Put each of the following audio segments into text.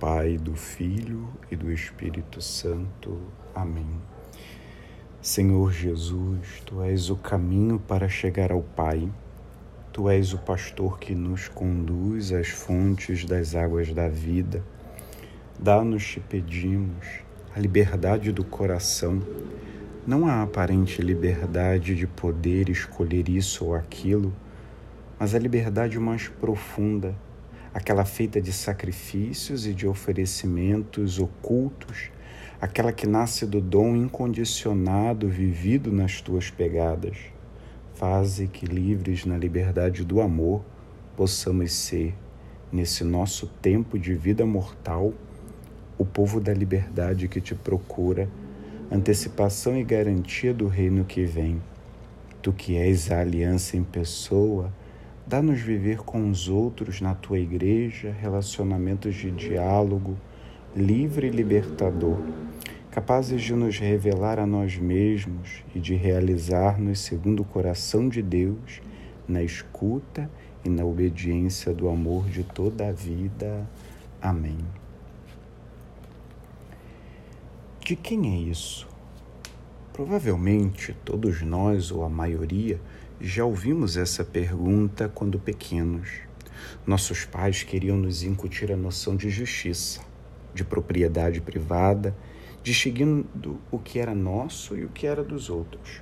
Pai, do Filho e do Espírito Santo. Amém. Senhor Jesus, tu és o caminho para chegar ao Pai. Tu és o pastor que nos conduz às fontes das águas da vida. Dá-nos, te pedimos, a liberdade do coração, não a aparente liberdade de poder escolher isso ou aquilo, mas a liberdade mais profunda aquela feita de sacrifícios e de oferecimentos ocultos, aquela que nasce do dom incondicionado vivido nas tuas pegadas. Faze que, livres na liberdade do amor, possamos ser, nesse nosso tempo de vida mortal, o povo da liberdade que te procura, antecipação e garantia do reino que vem. Tu que és a aliança em pessoa, Dá-nos viver com os outros na tua igreja, relacionamentos de diálogo, livre e libertador, capazes de nos revelar a nós mesmos e de realizar-nos segundo o coração de Deus, na escuta e na obediência do amor de toda a vida. Amém. De quem é isso? Provavelmente todos nós, ou a maioria, já ouvimos essa pergunta quando pequenos. Nossos pais queriam nos incutir a noção de justiça, de propriedade privada, distinguindo o que era nosso e o que era dos outros.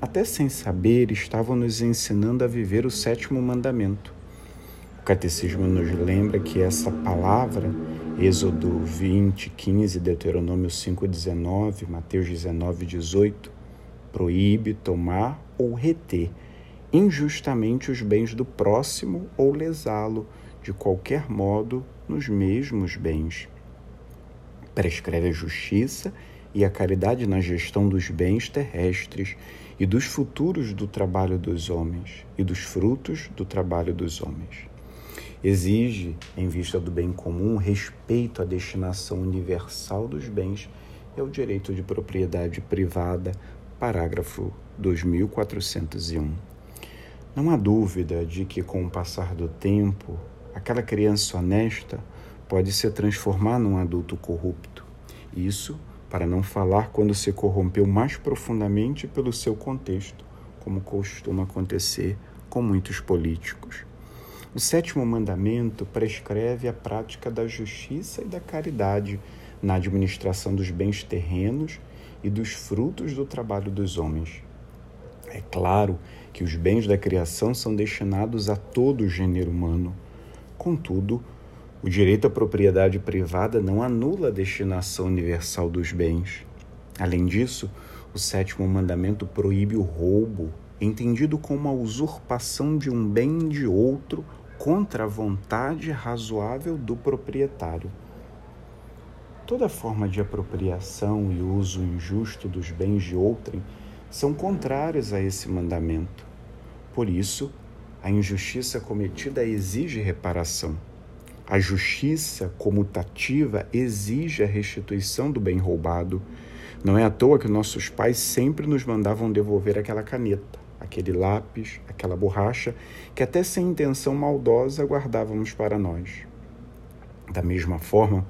Até sem saber, estavam nos ensinando a viver o sétimo mandamento. O catecismo nos lembra que essa palavra, Êxodo 20, 15, Deuteronômio 5, 19, Mateus 19, 18, proíbe tomar ou reter injustamente os bens do próximo ou lesá-lo de qualquer modo nos mesmos bens. Prescreve a justiça e a caridade na gestão dos bens terrestres e dos futuros do trabalho dos homens e dos frutos do trabalho dos homens. Exige, em vista do bem comum, respeito à destinação universal dos bens e ao direito de propriedade privada, parágrafo 2401. Não há dúvida de que, com o passar do tempo, aquela criança honesta pode se transformar num adulto corrupto. Isso para não falar quando se corrompeu mais profundamente pelo seu contexto, como costuma acontecer com muitos políticos. O sétimo mandamento prescreve a prática da justiça e da caridade na administração dos bens terrenos e dos frutos do trabalho dos homens. É claro que os bens da criação são destinados a todo o gênero humano. Contudo, o direito à propriedade privada não anula a destinação universal dos bens. Além disso, o sétimo mandamento proíbe o roubo, entendido como a usurpação de um bem de outro contra a vontade razoável do proprietário. Toda forma de apropriação e uso injusto dos bens de outrem são contrários a esse mandamento. Por isso, a injustiça cometida exige reparação. A justiça comutativa exige a restituição do bem roubado. Não é à toa que nossos pais sempre nos mandavam devolver aquela caneta, aquele lápis, aquela borracha que, até sem intenção maldosa, guardávamos para nós. Da mesma forma,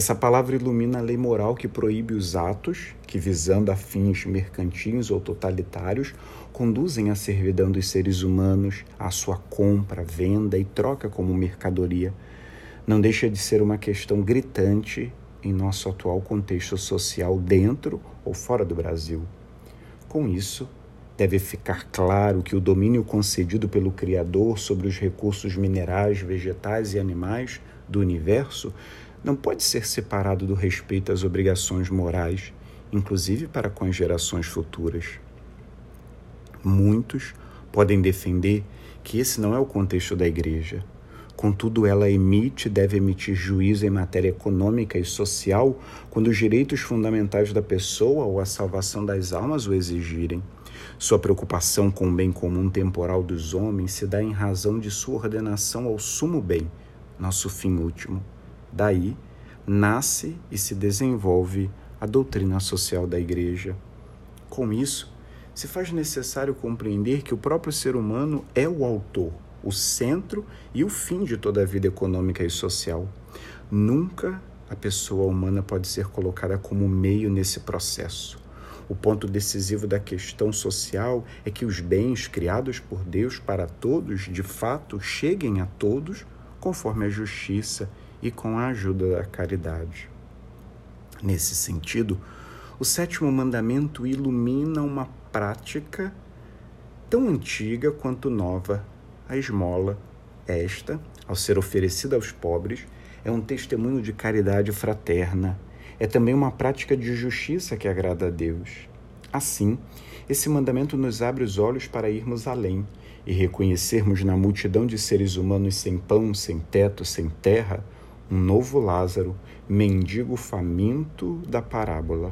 essa palavra ilumina a lei moral que proíbe os atos que, visando a fins mercantis ou totalitários, conduzem à servidão dos seres humanos, à sua compra, venda e troca como mercadoria. Não deixa de ser uma questão gritante em nosso atual contexto social dentro ou fora do Brasil. Com isso, deve ficar claro que o domínio concedido pelo Criador sobre os recursos minerais, vegetais e animais do universo não pode ser separado do respeito às obrigações morais, inclusive para com as gerações futuras. Muitos podem defender que esse não é o contexto da Igreja. Contudo, ela emite e deve emitir juízo em matéria econômica e social quando os direitos fundamentais da pessoa ou a salvação das almas o exigirem. Sua preocupação com o bem comum temporal dos homens se dá em razão de sua ordenação ao sumo bem, nosso fim último. Daí nasce e se desenvolve a doutrina social da Igreja. Com isso, se faz necessário compreender que o próprio ser humano é o autor, o centro e o fim de toda a vida econômica e social. Nunca a pessoa humana pode ser colocada como meio nesse processo. O ponto decisivo da questão social é que os bens criados por Deus para todos, de fato, cheguem a todos conforme a justiça e com a ajuda da caridade. Nesse sentido, o sétimo mandamento ilumina uma prática tão antiga quanto nova, a esmola. Esta, ao ser oferecida aos pobres, é um testemunho de caridade fraterna. É também uma prática de justiça que agrada a Deus. Assim, esse mandamento nos abre os olhos para irmos além e reconhecermos na multidão de seres humanos sem pão, sem teto, sem terra, um novo Lázaro, mendigo faminto da parábola.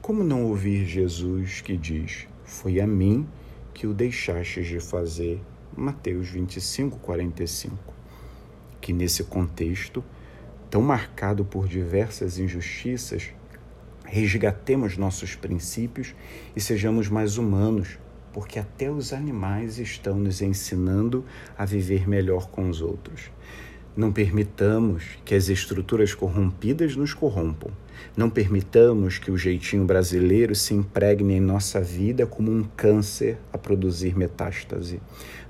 Como não ouvir Jesus que diz: Foi a mim que o deixastes de fazer? Mateus 25, 45. Que nesse contexto, tão marcado por diversas injustiças, resgatemos nossos princípios e sejamos mais humanos, porque até os animais estão nos ensinando a viver melhor com os outros. Não permitamos que as estruturas corrompidas nos corrompam. Não permitamos que o jeitinho brasileiro se impregne em nossa vida como um câncer a produzir metástase.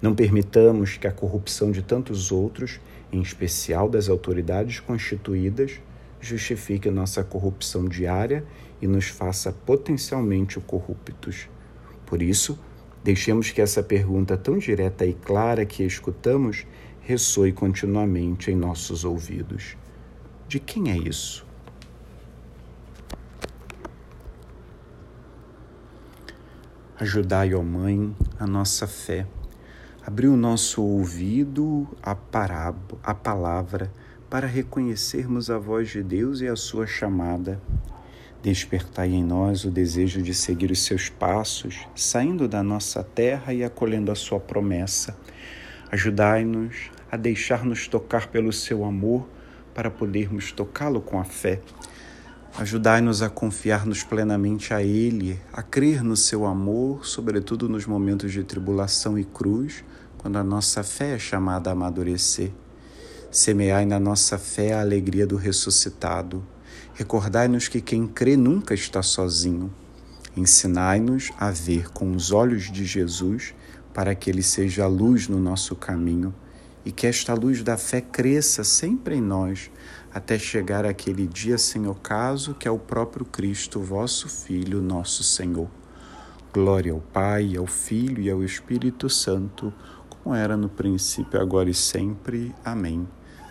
Não permitamos que a corrupção de tantos outros, em especial das autoridades constituídas, justifique nossa corrupção diária e nos faça potencialmente corruptos. Por isso, deixemos que essa pergunta tão direta e clara que escutamos ressoe continuamente em nossos ouvidos. De quem é isso? Ajudai, ó Mãe, a nossa fé. Abri o nosso ouvido à, à palavra para reconhecermos a voz de Deus e a sua chamada. Despertai em nós o desejo de seguir os seus passos, saindo da nossa terra e acolhendo a sua promessa. Ajudai-nos a deixar-nos tocar pelo seu amor para podermos tocá-lo com a fé. Ajudai-nos a confiar-nos plenamente a Ele, a crer no seu amor, sobretudo nos momentos de tribulação e cruz, quando a nossa fé é chamada a amadurecer. Semeai na nossa fé a alegria do ressuscitado. Recordai-nos que quem crê nunca está sozinho. Ensinai-nos a ver com os olhos de Jesus, para que ele seja a luz no nosso caminho e que esta luz da fé cresça sempre em nós, até chegar aquele dia sem ocaso que é o próprio Cristo, vosso Filho, nosso Senhor. Glória ao Pai, ao Filho e ao Espírito Santo, como era no princípio, agora e sempre. Amém.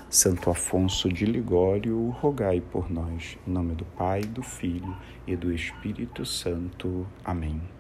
Santo Afonso de Ligório, rogai por nós. Em nome do Pai, do Filho e do Espírito Santo. Amém.